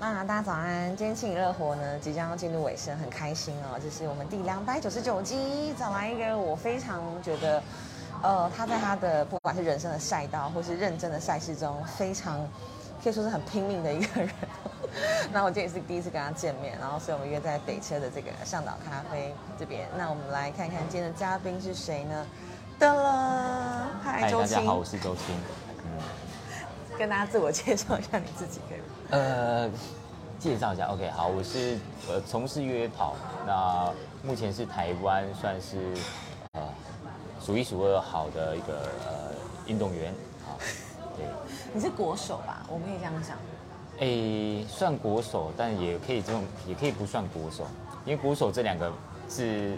那大家早安，今天庆热活呢即将要进入尾声，很开心哦，这是我们第两百九十九集，找来一个我非常觉得，呃，他在他的不管是人生的赛道或是认真的赛事中，非常可以说是很拼命的一个人。那我今天也是第一次跟他见面，然后所以我们约在北车的这个向导咖啡这边。那我们来看看今天的嘉宾是谁呢？噔了，嗨，大家好，我是周青。跟大家自我介绍一下你自己，可以吗？呃，介绍一下，OK，好，我是呃从事越野跑，那目前是台湾算是呃数一数二好的一个呃运动员，好，对。你是国手吧？我们可以这样想。诶，算国手，但也可以这种，也可以不算国手，因为国手这两个是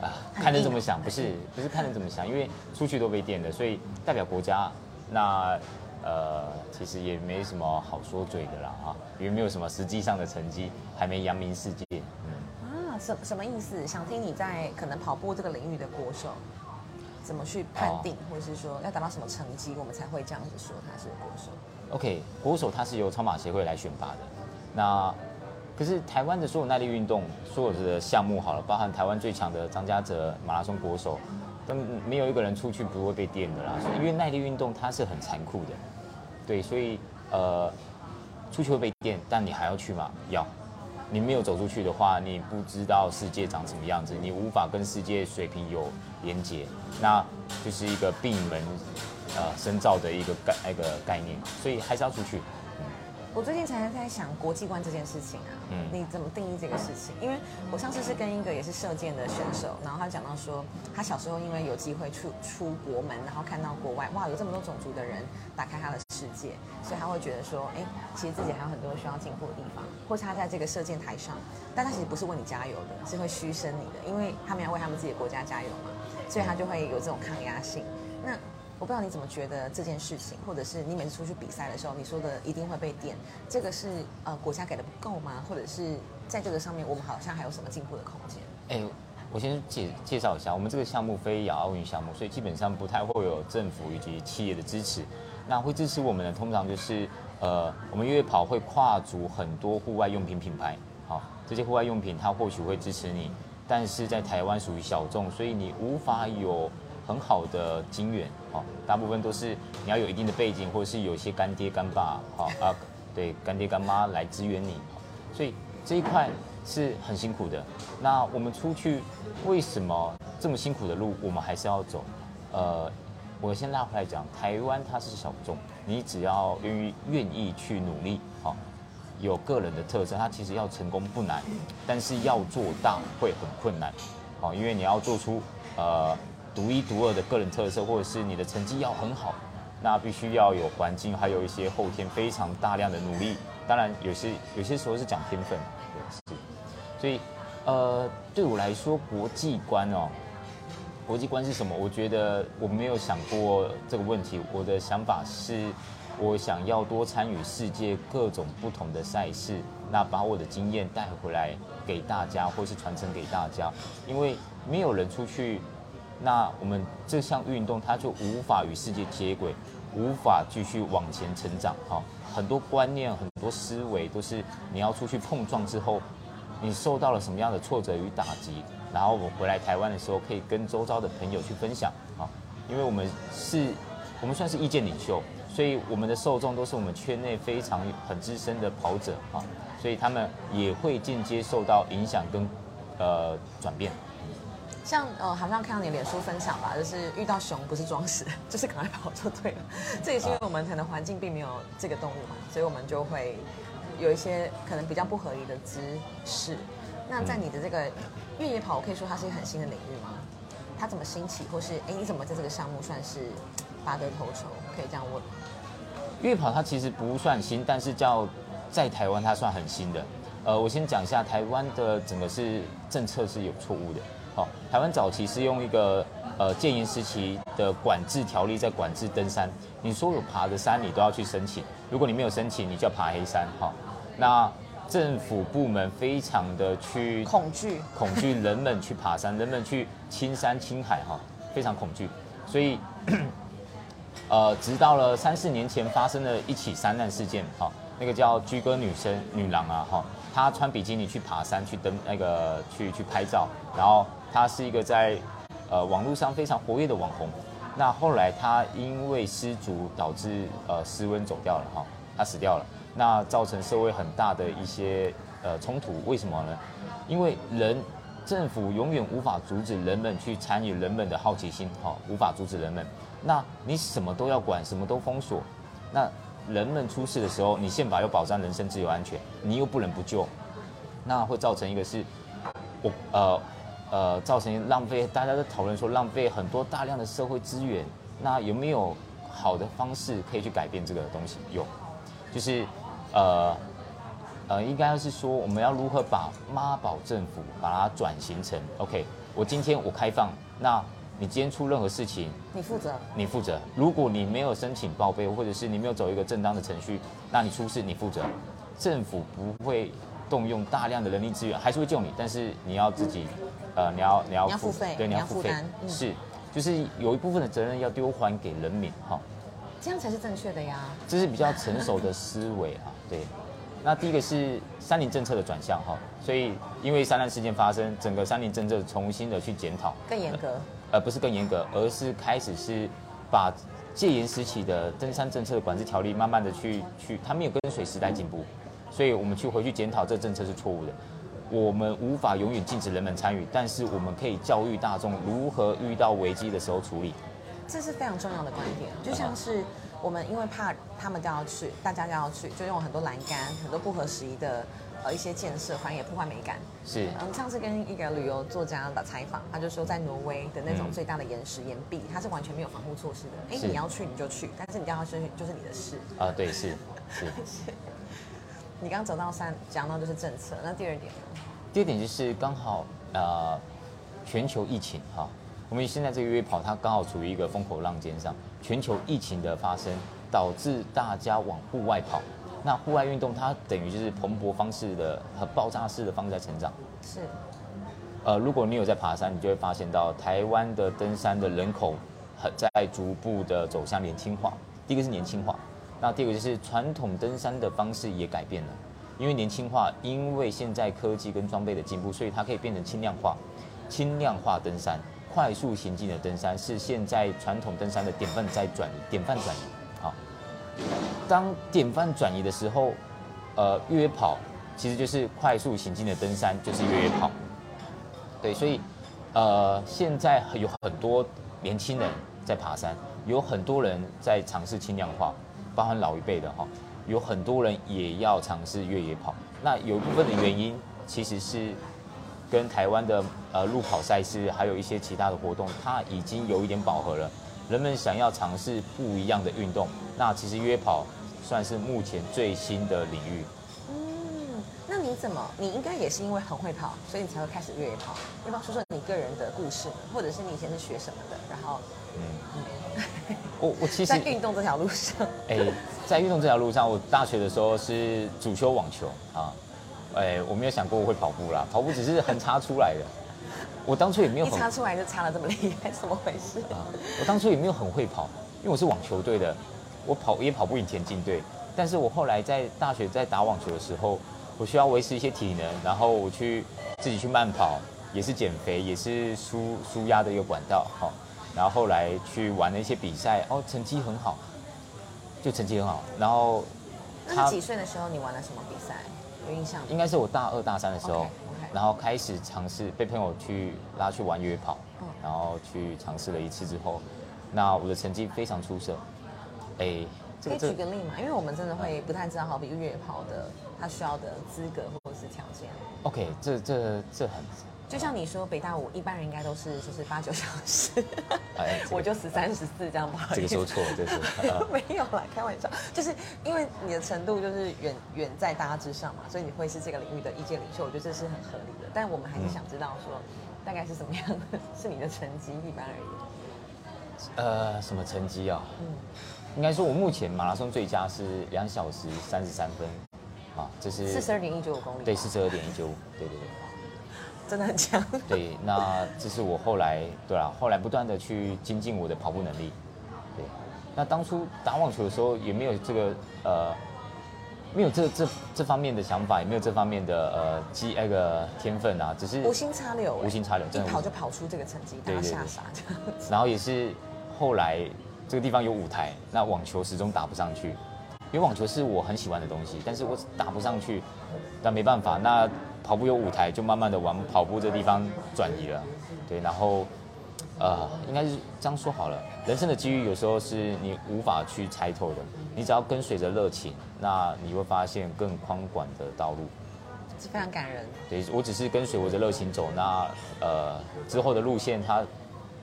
啊，看人怎么想，不是不是看人怎么想，因为出去都被电的，所以代表国家那。呃，其实也没什么好说嘴的啦，啊，因为没有什么实际上的成绩，还没扬名世界。嗯，啊，什什么意思？想听你在可能跑步这个领域的国手，怎么去判定，或者是说要达到什么成绩，我们才会这样子说他是国手？OK，国手他是由超马协会来选拔的。那可是台湾的所有耐力运动，所有的项目好了，包含台湾最强的张家泽马拉松国手。都没有一个人出去不会被电的啦，因为耐力运动它是很残酷的，对，所以呃，出去会被电，但你还要去吗？要，你没有走出去的话，你不知道世界长什么样子，你无法跟世界水平有连接，那就是一个闭门呃深造的一个概那个概念，所以还是要出去。我最近常常在想国际观这件事情啊，嗯，你怎么定义这个事情？因为我上次是跟一个也是射箭的选手，然后他讲到说，他小时候因为有机会出出国门，然后看到国外，哇，有这么多种族的人打开他的世界，所以他会觉得说，哎，其实自己还有很多需要进步的地方，或是他在这个射箭台上，但他其实不是为你加油的，是会嘘声你的，因为他们要为他们自己的国家加油嘛，所以他就会有这种抗压性。那我不知道你怎么觉得这件事情，或者是你每次出去比赛的时候，你说的一定会被电，这个是呃国家给的不够吗？或者是在这个上面我们好像还有什么进步的空间？哎，我先介介绍一下，我们这个项目非亚奥运项目，所以基本上不太会有政府以及企业的支持。那会支持我们的，通常就是呃，我们越野跑会跨足很多户外用品品牌，好，这些户外用品它或许会支持你，但是在台湾属于小众，所以你无法有。很好的金源，好，大部分都是你要有一定的背景，或者是有些干爹干爸，好啊，对，干爹干妈来支援你，所以这一块是很辛苦的。那我们出去为什么这么辛苦的路，我们还是要走？呃，我先拉回来讲，台湾它是小众，你只要愿意愿意去努力，好，有个人的特色，它其实要成功不难，但是要做大会很困难，好，因为你要做出呃。独一独二的个人特色，或者是你的成绩要很好，那必须要有环境，还有一些后天非常大量的努力。当然，有些有些时候是讲天分，对，是。所以，呃，对我来说，国际观哦，国际观是什么？我觉得我没有想过这个问题。我的想法是，我想要多参与世界各种不同的赛事，那把我的经验带回来给大家，或是传承给大家。因为没有人出去。那我们这项运动，它就无法与世界接轨，无法继续往前成长。哈，很多观念、很多思维都是你要出去碰撞之后，你受到了什么样的挫折与打击，然后我回来台湾的时候，可以跟周遭的朋友去分享。啊，因为我们是，我们算是意见领袖，所以我们的受众都是我们圈内非常很资深的跑者啊，所以他们也会间接受到影响跟呃转变。像呃，好像看到你脸书分享吧，就是遇到熊不是装死，就是赶快跑就对了。这也是因为我们可能环境并没有这个动物嘛，所以我们就会有一些可能比较不合理的姿势。那在你的这个越野跑，我可以说它是一个很新的领域吗？它怎么兴起，或是哎，你怎么在这个项目算是拔得头筹？可以这样问。越野跑它其实不算新，但是叫在台湾它算很新的。呃，我先讲一下台湾的整个是政策是有错误的。好，台湾早期是用一个呃戒严时期的管制条例在管制登山，你所有爬的山你都要去申请，如果你没有申请，你就要爬黑山。好，那政府部门非常的去恐惧，恐惧人们去爬山，人们去青山青海，哈，非常恐惧，所以 呃，直到了三四年前发生了一起山难事件，哈，那个叫居哥女生女郎啊哈，她穿比基尼去爬山去登那个去去拍照，然后她是一个在呃网络上非常活跃的网红。那后来她因为失足导致呃失温走掉了哈，她死掉了，那造成社会很大的一些呃冲突。为什么呢？因为人政府永远无法阻止人们去参与人们的好奇心哈，无法阻止人们。那你什么都要管，什么都封锁，那。人们出事的时候，你宪法又保障人身自由安全，你又不能不救，那会造成一个是，我呃呃造成浪费，大家都讨论说浪费很多大量的社会资源，那有没有好的方式可以去改变这个东西？有，就是呃呃应该是说我们要如何把妈宝政府把它转型成 OK，我今天我开放那。你今天出任何事情，你负责。你负责。如果你没有申请报备，或者是你没有走一个正当的程序，那你出事你负责。政府不会动用大量的人力资源，还是会救你，但是你要自己，呃，你要你要付费，对，你要付费。是，就是有一部分的责任要丢还给人民，哈。这样才是正确的呀。这是比较成熟的思维啊，对。那第一个是三零政策的转向，哈，所以因为三难事件发生，整个三零政策重新的去检讨，更严格。而不是更严格，而是开始是把戒严时期的登山政策的管制条例，慢慢的去去，它没有跟随时代进步，所以我们去回去检讨这政策是错误的。我们无法永远禁止人们参与，但是我们可以教育大众如何遇到危机的时候处理。这是非常重要的观点，就像是我们因为怕他们都要去，大家都要去，就用很多栏杆，很多不合时宜的。呃，一些建设反而也破坏美感。是，嗯，上次跟一个旅游作家的采访，他就说，在挪威的那种最大的岩石岩壁，它是完全没有防护措施的。哎，你要去你就去，但是你要去就是你的事。啊，对，是是。你刚走到三讲到就是政策，那第二点呢？第二点就是刚好呃，全球疫情哈，我们现在这个约跑它刚好处于一个风口浪尖上，全球疫情的发生导致大家往户外跑。那户外运动它等于就是蓬勃方式的和爆炸式的方式在成长。是。呃，如果你有在爬山，你就会发现到台湾的登山的人口很在逐步的走向年轻化。第一个是年轻化，那第二个就是传统登山的方式也改变了，因为年轻化，因为现在科技跟装备的进步，所以它可以变成轻量化。轻量化登山，快速行进的登山是现在传统登山的典范在转移，典范转移。好当典范转移的时候，呃，越野跑其实就是快速行进的登山，就是越野跑。对，所以呃，现在有很多年轻人在爬山，有很多人在尝试轻量化，包含老一辈的哈，有很多人也要尝试越野跑。那有一部分的原因其实是跟台湾的呃路跑赛事，还有一些其他的活动，它已经有一点饱和了。人们想要尝试不一样的运动，那其实约跑算是目前最新的领域。嗯，那你怎么？你应该也是因为很会跑，所以你才会开始越野跑。要不要说说你个人的故事，或者是你以前是学什么的？然后，嗯，我我其实在运动这条路上，哎，在运动这条路上，我大学的时候是主修网球啊，哎，我没有想过我会跑步啦，跑步只是横插出来的。我当初也没有一插出来就插了这么厉害，怎么回事啊？我当初也没有很会跑，因为我是网球队的，我跑也跑不赢田径队。但是我后来在大学在打网球的时候，我需要维持一些体能，然后我去自己去慢跑，也是减肥，也是舒舒压的一个管道。好，然后后来去玩了一些比赛，哦，成绩很好，就成绩很好。然后，那几岁的时候你玩了什么比赛？有印象？应该是我大二大三的时候。然后开始尝试被朋友去拉去玩约跑，然后去尝试了一次之后，那我的成绩非常出色。哎，可以举个例嘛？因为我们真的会不太知道，好比越野跑的他需要的资格或者是条件。OK，这这这很。就像你说，北大五一般人应该都是就是八九小时 我就十三十四这样吧。这个说错，这个说 没有啦，开玩笑，就是因为你的程度就是远远在大家之上嘛，所以你会是这个领域的意见领袖，我觉得这是很合理的。但我们还是想知道说，大概是什么样的是你的成绩一般而言？呃，什么成绩啊？嗯，应该说我目前马拉松最佳是两小时三十三分，啊，这是四十二点一九五公里。对，四十二点一九五，对对对。真的很强。对，那这是我后来，对啊，后来不断的去精进我的跑步能力。对，那当初打网球的时候也没有这个呃没有这这这方面的想法，也没有这方面的呃机那个天分啊，只是无心插柳，无心插柳，一跑就跑出这个成绩，大家吓傻这样。然后也是后来这个地方有舞台，那网球始终打不上去，因为网球是我很喜欢的东西，但是我打不上去，那没办法，那跑步有舞台，就慢慢的往跑步这地方转移了，对，然后呃，应该是这样说好了，人生的机遇有时候是你无法去猜透的。你只要跟随着热情，那你会发现更宽广的道路，是非常感人。对我只是跟随我的热情走，那呃之后的路线它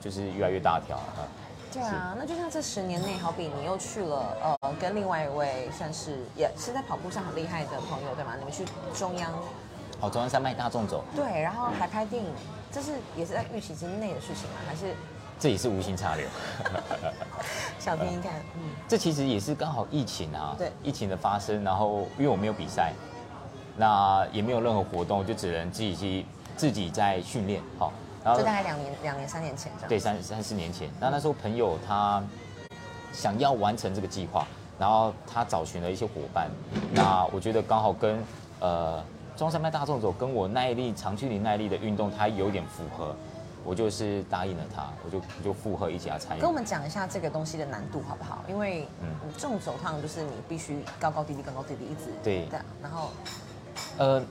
就是越来越大条啊。对啊，那就像这十年内，好比你又去了呃跟另外一位算是也是在跑步上很厉害的朋友，对吗？你们去中央，好中央山脉大众走。对，然后还拍电影，这是也是在预期之内的事情吗？还是？这也是无心插柳，想听听看。嗯，这其实也是刚好疫情啊，对，疫情的发生，然后因为我没有比赛，那也没有任何活动，就只能自己去自己在训练，好，然后就大概两年、两年、三年前这样。对，三三四年前，那那时候朋友他想要完成这个计划，然后他找寻了一些伙伴，那我觉得刚好跟呃中山脉大众走跟我耐力长距离耐力的运动，它有点符合。我就是答应了他，我就就附和一起来参与。跟我们讲一下这个东西的难度好不好？因为嗯，重走趟就是你必须高高低低、高高低低一直对。然后，呃，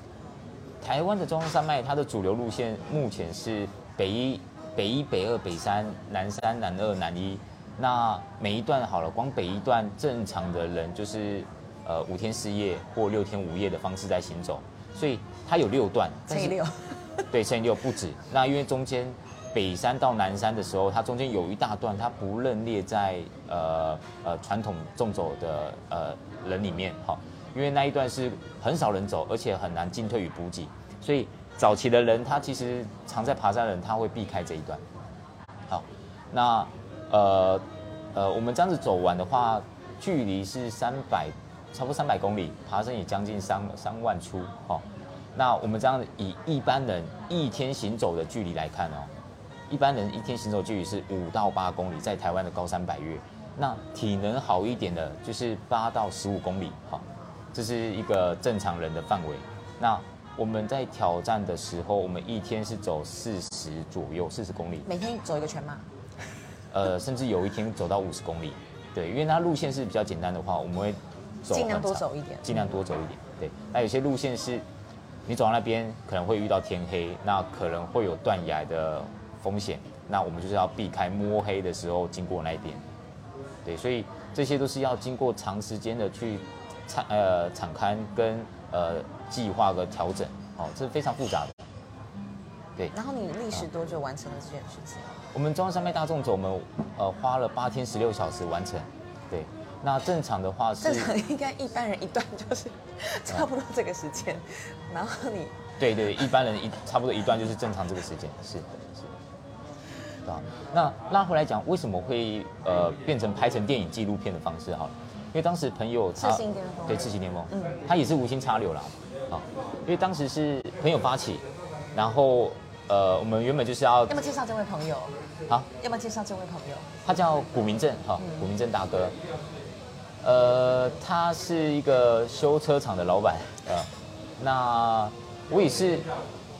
台湾的中央山脉它的主流路线目前是北一、北一、北二、北三、南三、南二、南一。那每一段好了，光北一段正常的人就是呃五天四夜或六天五夜的方式在行走，所以它有六段。乘以六。对，乘以六不止。那因为中间。北山到南山的时候，它中间有一大段，它不认列在呃呃传统纵走的呃人里面，好，因为那一段是很少人走，而且很难进退与补给，所以早期的人他其实常在爬山的人他会避开这一段。好，那呃呃我们这样子走完的话，距离是三百，差不多三百公里，爬升也将近三三万出，好，那我们这样以一般人一天行走的距离来看哦。一般人一天行走距离是五到八公里，在台湾的高山百越，那体能好一点的，就是八到十五公里，哈，这是一个正常人的范围。那我们在挑战的时候，我们一天是走四十左右，四十公里，每天走一个圈吗？呃，甚至有一天走到五十公里，对，因为它路线是比较简单的话，我们会尽量多走一点，尽量多走一点，对。那有些路线是，你走到那边可能会遇到天黑，那可能会有断崖的。风险，那我们就是要避开摸黑的时候经过那一边，对，所以这些都是要经过长时间的去敞呃敞开跟呃计划和调整，哦，这是非常复杂的，对。然后你历时多久完成了这件事情？我们中央山脉大众走，我们呃花了八天十六小时完成，对。那正常的话是正常应该一般人一段就是 差不多这个时间，然后你对对，一般人一差不多一段就是正常这个时间，是是。啊，那拉回来讲，为什么会呃变成拍成电影纪录片的方式？哈，因为当时朋友他对赤心联盟，嗯，他也是无心插柳啦，啊，因为当时是朋友发起，然后呃我们原本就是要要么介绍这位朋友，好，要么介绍这位朋友，他叫古明正，哈，古明正大哥，呃，他是一个修车厂的老板，呃，那我也是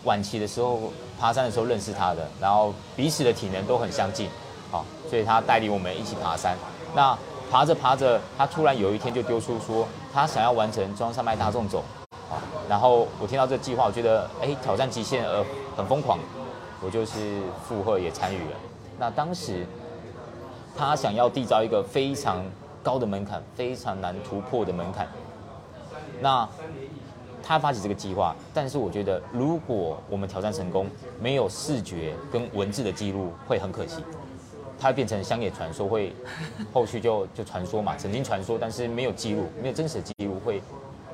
晚期的时候。爬山的时候认识他的，然后彼此的体能都很相近，好，所以他带领我们一起爬山。那爬着爬着，他突然有一天就丢出说，他想要完成中山脉大众走，好，然后我听到这计划，我觉得哎挑战极限呃很疯狂，我就是附和也参与了。那当时他想要缔造一个非常高的门槛，非常难突破的门槛，那。他发起这个计划，但是我觉得，如果我们挑战成功，没有视觉跟文字的记录，会很可惜。它会变成乡野传说，会后续就就传说嘛，曾经传说，但是没有记录，没有真实的记录，会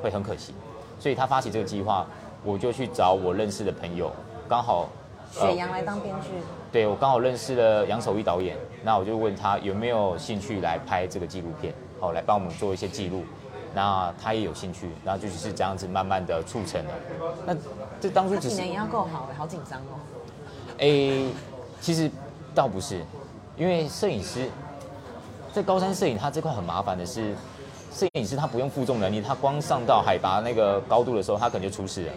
会很可惜。所以他发起这个计划，我就去找我认识的朋友，刚好雪阳来当编剧。对我刚好认识了杨守义导演，那我就问他有没有兴趣来拍这个纪录片，好来帮我们做一些记录。那他也有兴趣，然后就是这样子慢慢的促成了。那这当初只是体能也要够好，好紧张哦。诶，其实倒不是，因为摄影师在高山摄影，他这块很麻烦的是，摄影师他不用负重能力，他光上到海拔那个高度的时候，他可能就出事了。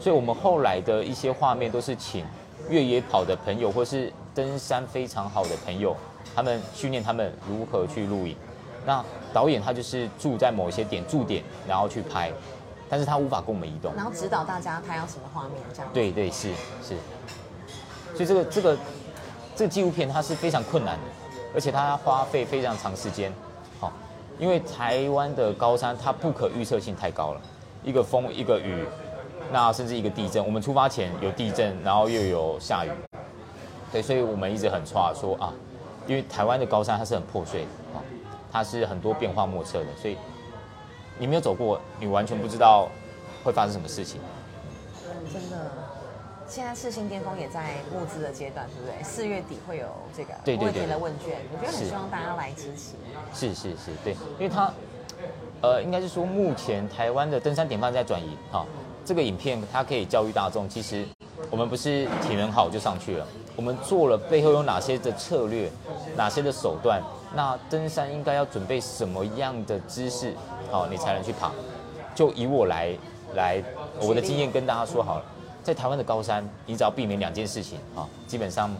所以我们后来的一些画面都是请越野跑的朋友，或是登山非常好的朋友，他们训练他们如何去录影。那导演他就是住在某些点驻点，然后去拍，但是他无法跟我们移动。然后指导大家他要什么画面这样。对对是是。所以这个这个这个纪录片它是非常困难的，而且它花费非常长时间。好，因为台湾的高山它不可预测性太高了，一个风一个雨。那甚至一个地震，我们出发前有地震，然后又有下雨，对，所以我们一直很差说啊，因为台湾的高山它是很破碎的啊，它是很多变化莫测的，所以你没有走过，你完全不知道会发生什么事情。真的，现在世新巅峰也在募资的阶段，对不对？四月底会有这个对对对的问卷，我觉得很希望大家来支持。是是是，对，因为它呃，应该是说目前台湾的登山典范在转移哈。这个影片它可以教育大众，其实我们不是体能好就上去了，我们做了背后有哪些的策略，哪些的手段，那登山应该要准备什么样的姿势，好，你才能去爬。就以我来来，我的经验跟大家说好了，在台湾的高山，你只要避免两件事情啊，基本上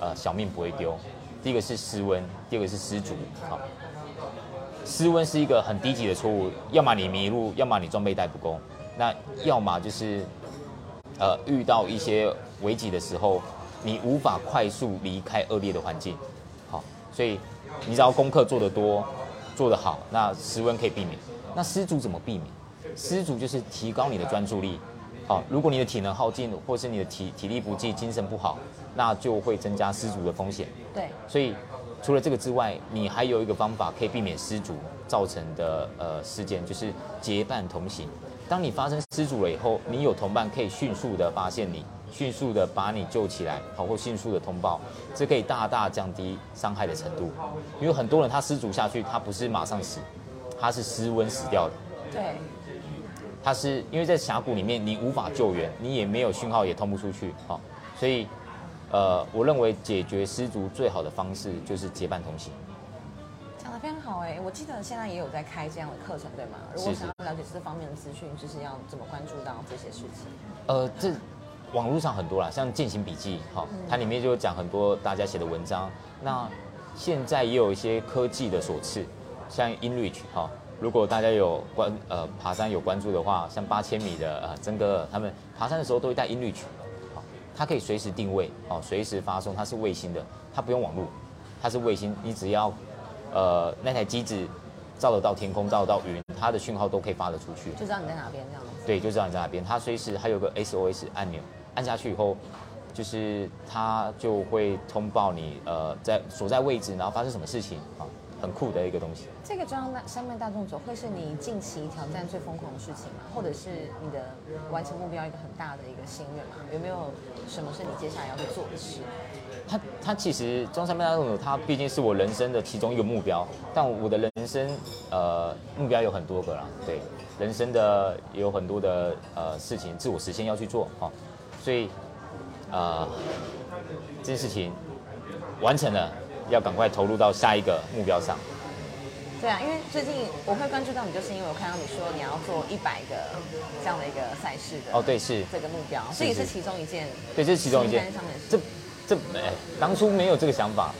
呃小命不会丢。第一个是失温，第二个是失足。好，失温是一个很低级的错误，要么你迷路，要么你装备带不够。那要么就是，呃，遇到一些危机的时候，你无法快速离开恶劣的环境，好，所以你只要功课做得多，做得好，那失温可以避免。那失足怎么避免？失足就是提高你的专注力，好，如果你的体能耗尽，或是你的体体力不济，精神不好，那就会增加失足的风险。对，所以除了这个之外，你还有一个方法可以避免失足造成的呃事件，就是结伴同行。当你发生失主了以后，你有同伴可以迅速的发现你，迅速的把你救起来，好或迅速的通报，这可以大大降低伤害的程度。因为很多人他失足下去，他不是马上死，他是失温死掉的。对，他是因为在峡谷里面你无法救援，你也没有讯号，也通不出去，好，所以，呃，我认为解决失足最好的方式就是结伴同行。非常好哎，我记得现在也有在开这样的课程，对吗？如果想要了解这方面的资讯，就是要怎么关注到这些事情？呃，这网络上很多啦，像《践行笔记》哈，它里面就讲很多大家写的文章。那现在也有一些科技的所赐，像 InReach 哈，如果大家有关呃爬山有关注的话，像八千米的呃曾哥他们爬山的时候都会带 InReach，好，它可以随时定位哦，随时发送，它是卫星的，它不用网络，它是卫星，你只要。呃，那台机子照得到天空，照得到云，它的讯号都可以发得出去，就知道你在哪边这样子。对，就知道你在哪边。它随时还有个 SOS 按钮，按下去以后，就是它就会通报你呃在所在位置，然后发生什么事情啊，很酷的一个东西。这个装山脉大众走会是你近期挑战最疯狂的事情吗？或者是你的完成目标一个很大的一个心愿吗？有没有什么是你接下来要去做的事？他他其实中山大众走，他毕竟是我人生的其中一个目标。但我的人生呃目标有很多个啦，对，人生的也有很多的呃事情自我实现要去做哈，所以呃这件事情完成了，要赶快投入到下一个目标上。对啊，因为最近我会关注到你，就是因为我看到你说你要做一百个这样的一个赛事的哦，对，是这个目标，这也是其中一件，对，这是其中一件，这。这哎，当初没有这个想法。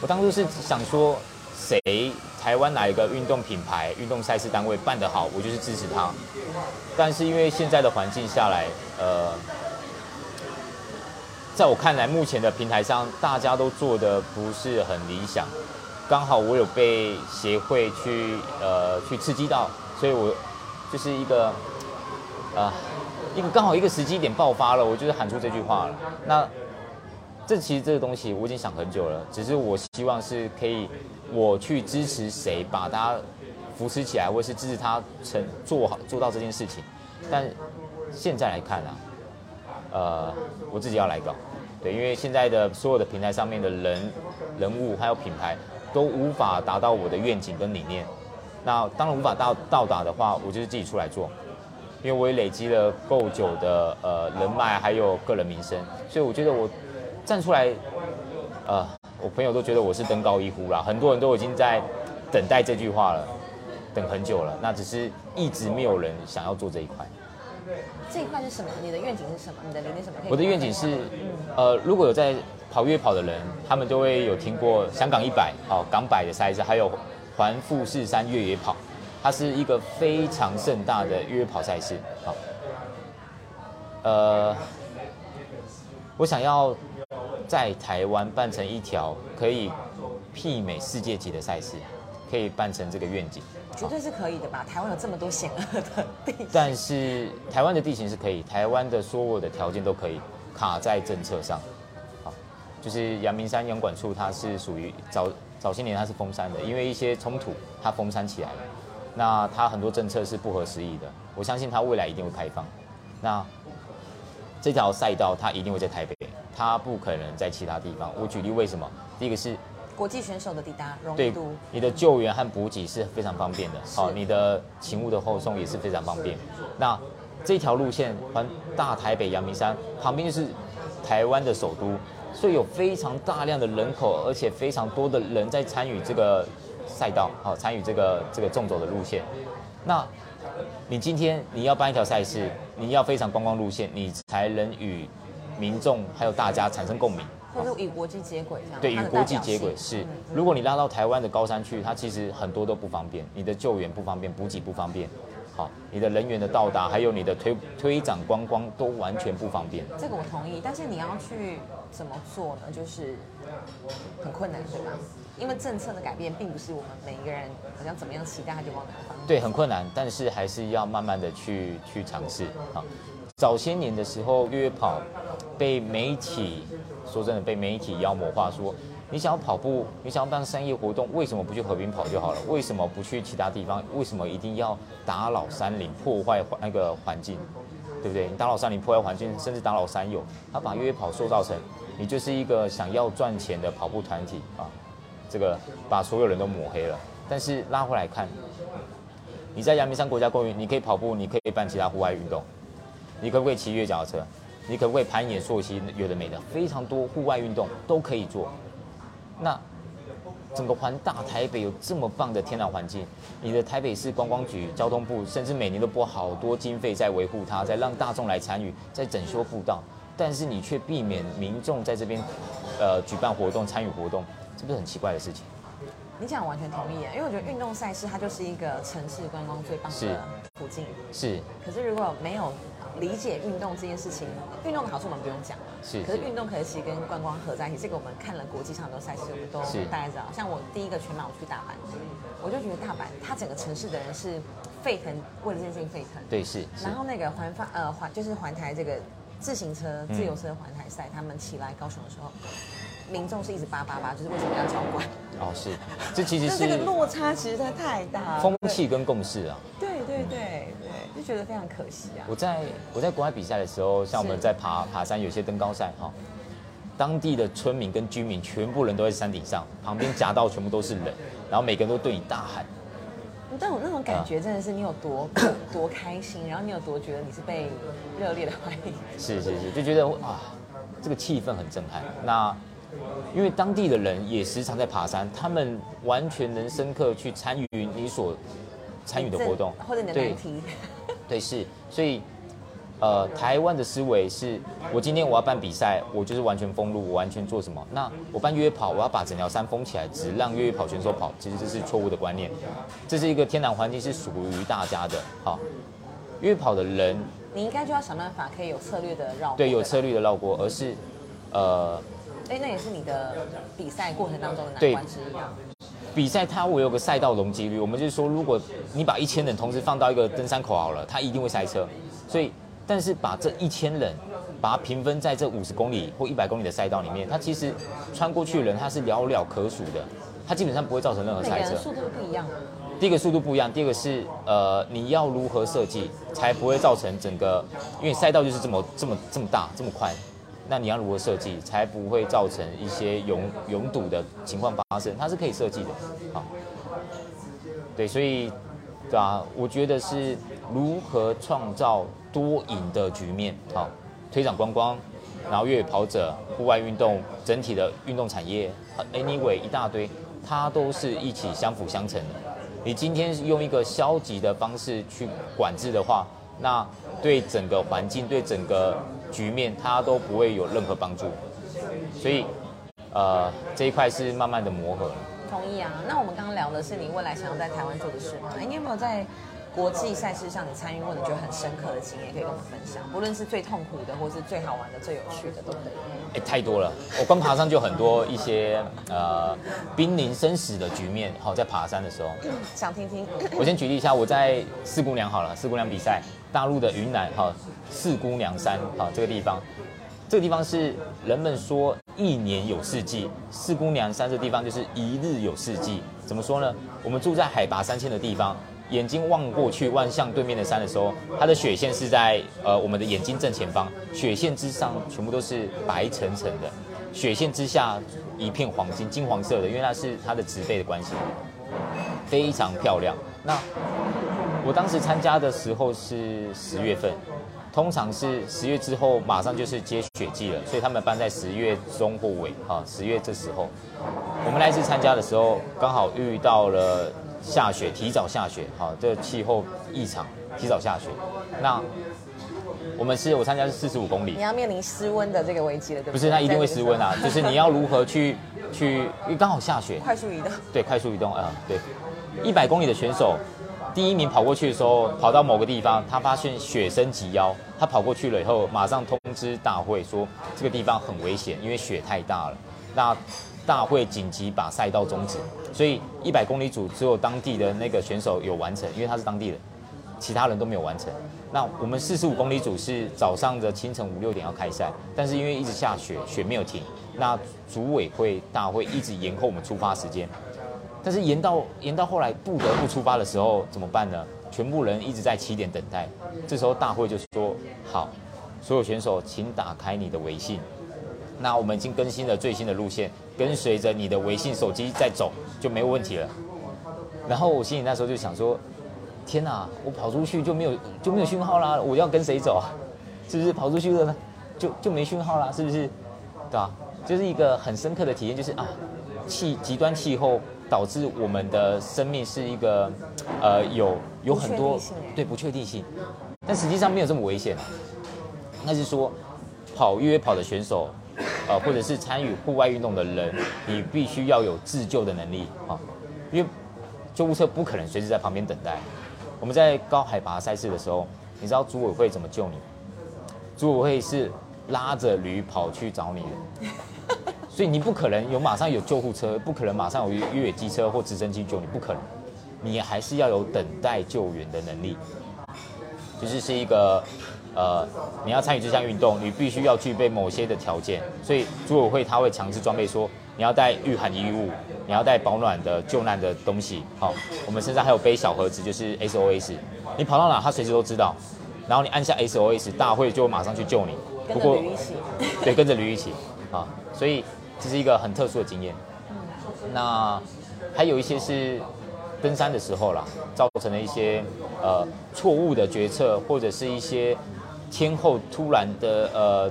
我当初是想说，谁台湾哪一个运动品牌、运动赛事单位办得好，我就是支持他。但是因为现在的环境下来，呃，在我看来，目前的平台上大家都做的不是很理想。刚好我有被协会去呃去刺激到，所以我就是一个呃一个刚好一个时机点爆发了，我就是喊出这句话了。那。这其实这个东西我已经想很久了，只是我希望是可以我去支持谁，把他扶持起来，或是支持他成做好做到这件事情。但现在来看啊，呃，我自己要来搞，对，因为现在的所有的平台上面的人、人物还有品牌都无法达到我的愿景跟理念。那当然无法到到达的话，我就是自己出来做，因为我也累积了够久的呃人脉还有个人名声，所以我觉得我。站出来，呃，我朋友都觉得我是登高一呼啦，很多人都已经在等待这句话了。等很久了，那只是一直没有人想要做这一块。这一块是什么？你的愿景是什么？你的理念什么？我的愿景是，呃，如果有在跑越跑的人，他们都会有听过香港一百、好港百的赛事，还有环富士山越野跑，它是一个非常盛大的越野跑赛事。好，呃，我想要在台湾办成一条可以媲美世界级的赛事，可以办成这个愿景。绝对是可以的吧？台湾有这么多险恶的地形，但是台湾的地形是可以，台湾的所有的条件都可以卡在政策上。好，就是阳明山阳管处，它是属于早早些年它是封山的，因为一些冲突，它封山起来了。那它很多政策是不合时宜的，我相信它未来一定会开放。那这条赛道它一定会在台北，它不可能在其他地方。我举例为什么？第一个是。国际选手的抵达容易度，你的救援和补给是非常方便的。好，你的勤务的后送也是非常方便。那这条路线环大台北阳明山旁边就是台湾的首都，所以有非常大量的人口，而且非常多的人在参与这个赛道，好，参与这个这个纵走的路线。那你今天你要办一条赛事，你要非常观光路线，你才能与民众还有大家产生共鸣。或者与国际接轨这样。对，与国际接轨是。如果你拉到台湾的高山去，它其实很多都不方便，你的救援不方便，补给不方便，好，你的人员的到达，还有你的推推展观光都完全不方便。这个我同意，但是你要去怎么做呢？就是很困难，对吧？因为政策的改变，并不是我们每一个人好像怎么样期待它就往哪方向。对，很困难，但是还是要慢慢的去去尝试。好，早些年的时候，越野跑被媒体。说真的，被媒体妖魔化，说你想要跑步，你想要办商业活动，为什么不去河边跑就好了？为什么不去其他地方？为什么一定要打扰山林，破坏那个环境？对不对？你打扰山林，破坏环境，甚至打扰山友，他把越野跑塑造成你就是一个想要赚钱的跑步团体啊！这个把所有人都抹黑了。但是拉回来看，你在阳明山国家公园，你可以跑步，你可以办其他户外运动，你可不可以骑越野脚踏车？你可不可以攀岩、溯溪？有的没的，非常多户外运动都可以做。那整个环大台北有这么棒的天然环境，你的台北市观光局、交通部甚至每年都拨好多经费在维护它，在让大众来参与，在整修步道，但是你却避免民众在这边呃举办活动、参与活动，这不是很奇怪的事情？你讲完全同意，因为我觉得运动赛事它就是一个城市观光最棒的途径。是。可是如果没有理解运动这件事情，运动的好处我们不用讲了。是。可是运动可以其实跟观光合在一起，这个我们看了国际上很多赛事，我们都大概知道。像我第一个全马我去大阪，我就觉得大阪它整个城市的人是沸腾，为了这件事情沸腾。对，是。然后那个环发呃环就是环台这个自行车自由车环台赛，他们起来高雄的时候，民众是一直叭叭叭，就是为什么要交管？哦，是。这其实 是这个落差实在太大。风气跟共识啊。对对对。就觉得非常可惜啊！我在我在国外比赛的时候，像我们在爬爬山，有些登高赛哈，当地的村民跟居民全部人都在山顶上，旁边夹道全部都是人，然后每个人都对你大喊。但我那种感觉真的是你有多 多开心，然后你有多觉得你是被热烈的欢迎。是是是，就觉得啊，这个气氛很震撼。那因为当地的人也时常在爬山，他们完全能深刻去参与你所参与的活动，或者你的难题。对，是，所以，呃，台湾的思维是，我今天我要办比赛，我就是完全封路，我完全做什么？那我办越野跑，我要把整条山封起来，只让越野跑选手跑，其实这是错误的观念。这是一个天然环境，是属于大家的。好，越野跑的人，你应该就要想办法可以有策略的绕。对，有策略的绕过，而是，呃，哎，那也是你的比赛过程当中的难关之一啊。比赛它我有个赛道容积率，我们就是说，如果你把一千人同时放到一个登山口好了，它一定会塞车。所以，但是把这一千人把它平分在这五十公里或一百公里的赛道里面，它其实穿过去的人他是寥寥可数的，它基本上不会造成任何塞车。速度不一样。第一个速度不一样，第二个是呃你要如何设计才不会造成整个，因为赛道就是这么这么这么大这么宽。那你要如何设计，才不会造成一些拥拥堵的情况发生？它是可以设计的，好，对，所以，对啊，我觉得是如何创造多赢的局面，好，推展观光，然后越野跑者、户外运动整体的运动产业，anyway 一大堆，它都是一起相辅相成的。你今天用一个消极的方式去管制的话，那对整个环境、对整个局面，他都不会有任何帮助。所以，呃，这一块是慢慢的磨合。同意啊。那我们刚刚聊的是你未来想要在台湾做的事吗？哎，你有没有在？国际赛事上，你参与过你觉得很深刻的经验，可以跟我们分享。不论是最痛苦的，或是最好玩的、最有趣的，都可以。哎，太多了。我光爬山就很多一些呃濒临生死的局面。好，在爬山的时候，想听听。我先举例一下，我在四姑娘好了，四姑娘比赛，大陆的云南哈四姑娘山哈这个地方，这个地方是人们说一年有四季，四姑娘山这地方就是一日有四季。怎么说呢？我们住在海拔三千的地方。眼睛望过去，望向对面的山的时候，它的雪线是在呃我们的眼睛正前方，雪线之上全部都是白沉沉的，雪线之下一片黄金金黄色的，因为那是它的植被的关系，非常漂亮。那我当时参加的时候是十月份，通常是十月之后马上就是接雪季了，所以他们办在十月中或尾啊，十月这时候，我们那次参加的时候刚好遇到了。下雪，提早下雪，好，这气候异常，提早下雪。那我们是我参加是四十五公里，你要面临失温的这个危机了，对不对？不是，那一定会失温啊，就是你要如何去去，因为刚好下雪，快速移动。对，快速移动啊，对。一百公里的选手，第一名跑过去的时候，跑到某个地方，他发现雪深及腰，他跑过去了以后，马上通知大会说这个地方很危险，因为雪太大了。那大会紧急把赛道终止，所以一百公里组只有当地的那个选手有完成，因为他是当地人，其他人都没有完成。那我们四十五公里组是早上的清晨五六点要开赛，但是因为一直下雪，雪没有停，那组委会大会一直延后我们出发时间。但是延到延到后来不得不出发的时候怎么办呢？全部人一直在起点等待，这时候大会就说：好，所有选手请打开你的微信。那我们已经更新了最新的路线，跟随着你的微信手机在走就没有问题了。然后我心里那时候就想说：天哪，我跑出去就没有就没有讯号啦，我要跟谁走啊？是不是跑出去了呢？就就没讯号啦？是不是？对吧？就是一个很深刻的体验，就是啊，气极端气候导致我们的生命是一个呃有有很多对不确定性，但实际上没有这么危险。那是说跑越野跑的选手。呃，或者是参与户外运动的人，你必须要有自救的能力啊，因为救护车不可能随时在旁边等待。我们在高海拔赛事的时候，你知道组委会怎么救你？组委会是拉着驴跑去找你的，所以你不可能有马上有救护车，不可能马上有越野机车或直升机救你，不可能，你还是要有等待救援的能力，就是是一个。呃，你要参与这项运动，你必须要具备某些的条件，所以组委会他会强制装备说，你要带御寒衣物，你要带保暖的救难的东西。好，我们身上还有背小盒子，就是 SOS，你跑到哪他随时都知道，然后你按下 SOS，大会就马上去救你。不过驴一起。对，跟着驴一起。啊，所以这是一个很特殊的经验。那还有一些是。登山的时候啦，造成了一些呃错误的决策，或者是一些天后突然的呃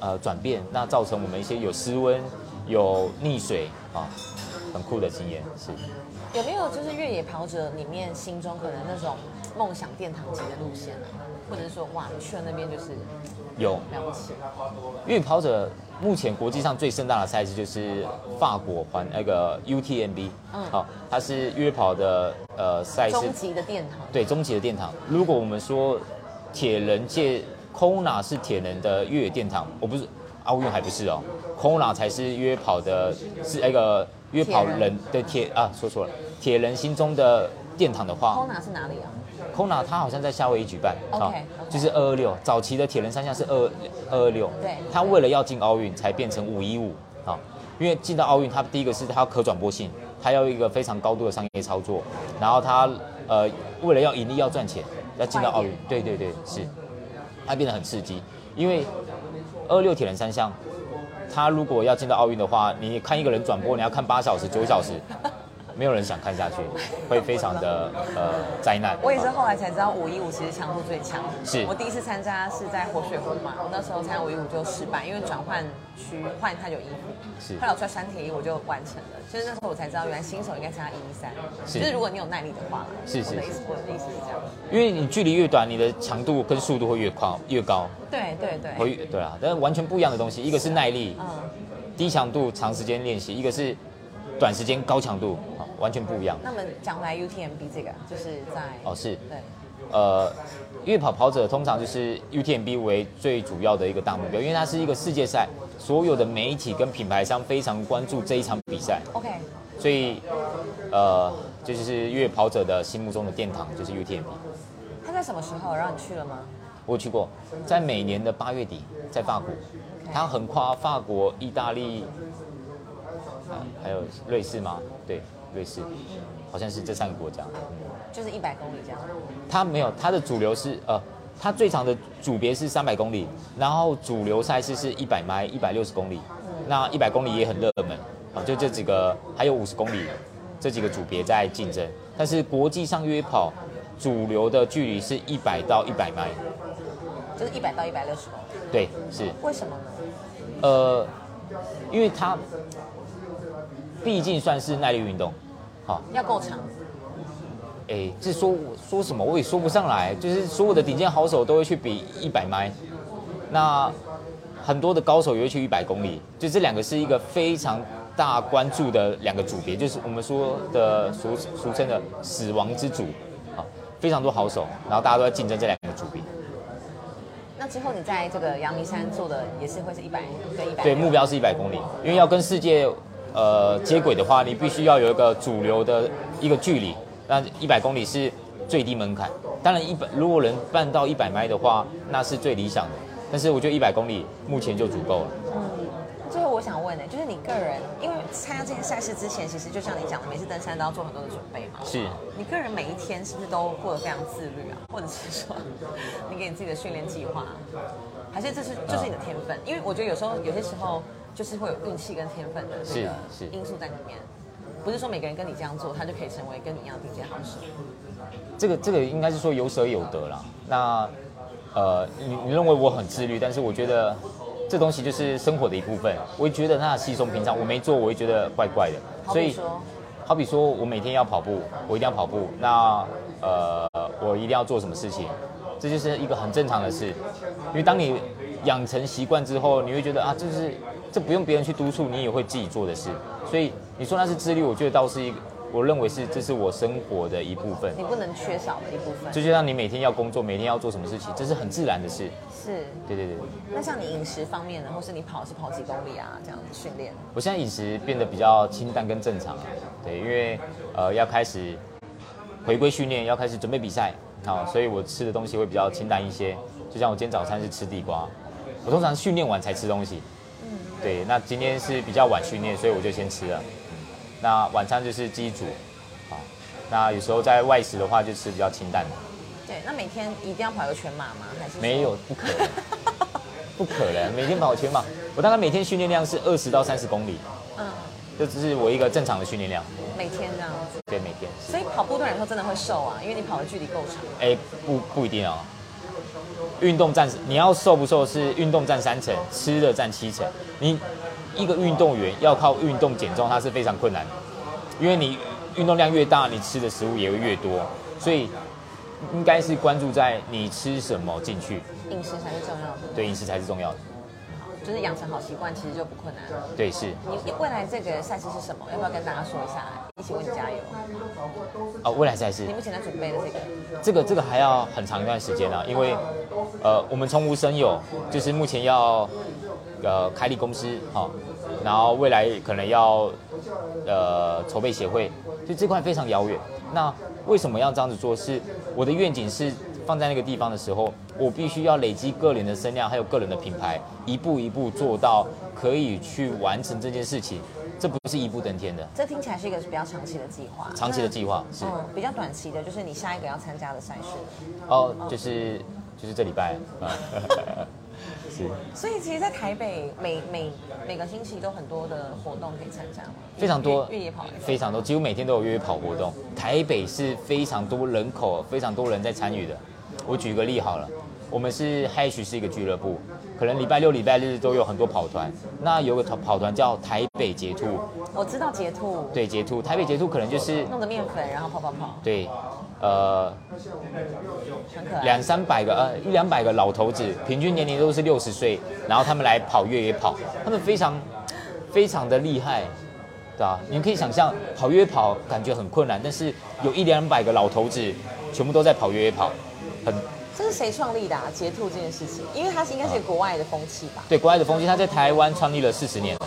呃转变，那造成我们一些有失温、有溺水啊，很酷的经验是。有没有就是越野跑者里面心中可能那种梦想殿堂级的路线呢？或者是说哇，你去了那边就是有了不起？越野跑者。目前国际上最盛大的赛事就是法国环那个 UTMB，嗯，好，它是越野跑的呃赛事，终极的殿堂。对，终极的殿堂。如果我们说铁人界 Kona 是铁人的越野殿堂，我不是奥运还不是哦，Kona 才是越野跑的，是那个越野跑人的铁啊，说错了，铁人心中的殿堂的话，Kona 是哪里啊？Kona 它好像在夏威夷举办，OK，就是二二六，早期的铁人三项是二二二六，对，它为了要进奥运才变成五一五，啊，因为进到奥运，它第一个是它可转播性，它要一个非常高度的商业操作，然后它呃为了要盈利要赚钱，要进到奥运，对对对，是，它变得很刺激，因为二六铁人三项，它如果要进到奥运的话，你看一个人转播，你要看八小时九小时。没有人想看下去，会非常的呃灾难。我也是后来才知道五一五其实强度最强。是我第一次参加是在活水湖嘛，我那时候参加五一五就失败，因为转换区换太久衣服，是后来我穿三铁衣我就完成了。就是那时候我才知道，原来新手应该参加一一三，就是如果你有耐力的话。是是。我的意思，我的意思是这样。因为你距离越短，你的强度跟速度会越快越高。对对对。会对啊，但是完全不一样的东西，一个是耐力，嗯，低强度长时间练习，一个是短时间高强度，完全不一样。那么讲来 UTMB 这个，就是在哦是，对，呃，越跑跑者通常就是 UTMB 为最主要的一个大目标，因为它是一个世界赛，所有的媒体跟品牌商非常关注这一场比赛。OK，所以呃，这就是越野跑者的心目中的殿堂，就是 UTMB。他在什么时候让你去了吗？我去过，在每年的八月底，在法国，它横跨法国、意大利，还有瑞士吗？对，瑞士，好像是这三个国家。就是一百公里这样。它没有，它的主流是呃，它最长的组别是三百公里，然后主流赛事是一百迈、一百六十公里，那一百公里也很热门啊，就这几个，还有五十公里，这几个组别在竞争。但是国际上约跑主流的距离是一百到一百迈。就是一百到一百六十公里。对，是。为什么呢？呃，因为它毕竟算是耐力运动，好。要够长。哎，这说说什么我也说不上来。就是所有的顶尖好手都会去比一百迈，那很多的高手也会去一百公里。就这两个是一个非常大关注的两个组别，就是我们说的俗俗称的死亡之组啊，非常多好手，然后大家都在竞争这两个组别。那之后你在这个阳明山做的也是会是一百对一百对目标是一百公里，因为要跟世界呃接轨的话，你必须要有一个主流的一个距离，那一百公里是最低门槛。当然一百如果能办到一百迈的话，那是最理想的。但是我觉得一百公里目前就足够了。最后我想问呢，就是你个人，因为参加这些赛事之前，其实就像你讲的，每次登山都要做很多的准备嘛。是。你个人每一天是不是都过得非常自律啊？或者是说，你给你自己的训练计划，还是这是就是你的天分？因为我觉得有时候有些时候就是会有运气跟天分的这个因素在里面，不是说每个人跟你这样做，他就可以成为跟你一样顶尖好手。这个这个应该是说有舍有得啦。那呃，你你认为我很自律，但是我觉得。这东西就是生活的一部分，我会觉得那稀松平常。我没做，我会觉得怪怪的。所以，好比说我每天要跑步，我一定要跑步。那呃，我一定要做什么事情，这就是一个很正常的事。因为当你养成习惯之后，你会觉得啊，这是这不用别人去督促，你也会自己做的事。所以你说那是自律，我觉得倒是一个。我认为是，这是我生活的一部分，你不能缺少的一部分。就就像你每天要工作，每天要做什么事情，这是很自然的事。是，对对对。那像你饮食方面呢，或是你跑是跑几公里啊？这样子训练？我现在饮食变得比较清淡跟正常了，对，因为呃要开始回归训练，要开始准备比赛，好，所以我吃的东西会比较清淡一些。就像我今天早餐是吃地瓜，我通常训练完才吃东西。嗯。对，那今天是比较晚训练，所以我就先吃了。那晚餐就是鸡煮，啊，那有时候在外食的话就吃比较清淡的。对，那每天一定要跑个全马吗？还是没有？不可能，不可能 每天跑全马。我大概每天训练量是二十到三十公里，嗯，这只是我一个正常的训练量。每天这样子？对，每天。所以跑步对来说真的会瘦啊，因为你跑的距离够长。哎，不不一定啊。运动占你要瘦不瘦是运动占三成，吃的占七成。你。一个运动员要靠运动减重，它是非常困难的，因为你运动量越大，你吃的食物也会越多，所以应该是关注在你吃什么进去，饮食才是重要的。对，饮食才是重要的。就是养成好习惯，其实就不困难了。对，是。你未来这个赛事是什么？要不要跟大家说一下？一起为你加油。哦，未来赛事。你目前在准备的这个？这个这个还要很长一段时间啊，因为呃，我们从无生有，就是目前要。呃，开立公司哈，然后未来可能要呃筹备协会，就这块非常遥远。那为什么要这样子做？是我的愿景是放在那个地方的时候，我必须要累积个人的声量，还有个人的品牌，一步一步做到可以去完成这件事情。这不是一步登天的。这听起来是一个比较长期的计划。长期的计划是。嗯，比较短期的，就是你下一个要参加的赛事。哦，就是就是这礼拜。是。所以其实，在台北每每每个星期都很多的活动可以参加非常多越野跑，非常多，几乎每天都有越野跑活动。台北是非常多人口，非常多人在参与的。我举个例好了，我们是 Hash 是一个俱乐部，可能礼拜六、礼拜日都有很多跑团。那有个跑跑团叫台北捷兔，我知道捷兔，对捷兔，台北捷兔可能就是弄的面粉，然后跑跑跑，对。呃，两三百个呃一两百个老头子，平均年龄都是六十岁，然后他们来跑越野跑，他们非常非常的厉害，对吧？你可以想象跑越野跑感觉很困难，但是有一两百个老头子全部都在跑越野跑，很。这是谁创立的啊？截兔这件事情，因为它是应该是国外的风气吧？对，国外的风气，它在台湾创立了四十年了。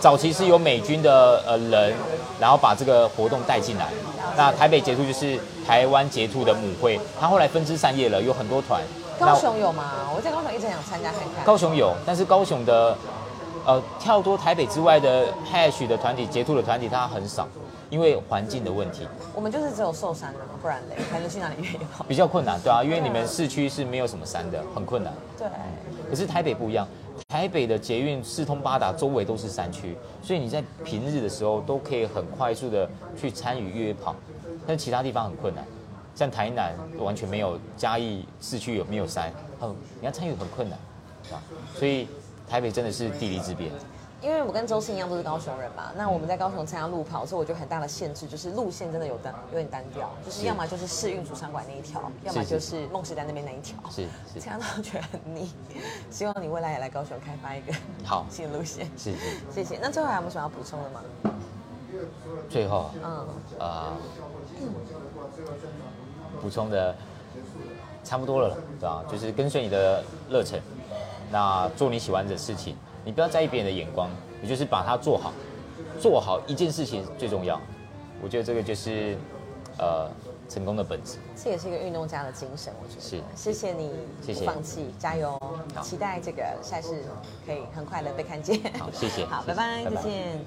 早期是有美军的呃人，然后把这个活动带进来。那台北截兔就是台湾截兔的母会，它后来分支散叶了，有很多团。高雄有吗？我在高雄一直想参加看看。高雄有，但是高雄的呃跳脱台北之外的 Hash 的团体、截兔的团体它很少，因为环境的问题。我们就是只有寿山的嘛，不然嘞还能去哪里越野跑？比较困难，对啊，因为你们市区是没有什么山的，很困难。对。可是台北不一样。台北的捷运四通八达，周围都是山区，所以你在平日的时候都可以很快速的去参与越野跑，但其他地方很困难，像台南完全没有，嘉义市区有没有山，很，你要参与很困难，啊，所以台北真的是地理之便。因为我跟周信一样都是高雄人嘛，那我们在高雄参加路跑，所以我觉得很大的限制就是路线真的有单有点单调，就是要么就是市运主场馆那一条，要么就是梦时代那边那一条，是是，这样都觉得很腻。希望你未来也来高雄开发一个好新路线，是是，谢谢。那最后还有什么要补充的吗？最后，嗯啊，补充的差不多了，对吧？就是跟随你的热忱，那做你喜欢的事情。你不要在意别人的眼光，你就是把它做好，做好一件事情最重要。我觉得这个就是，呃，成功的本质。这也是一个运动家的精神，我觉得。是，谢谢你，谢谢，不放弃，加油，期待这个赛事可以很快的被看见。好，谢谢。好，拜拜，再见。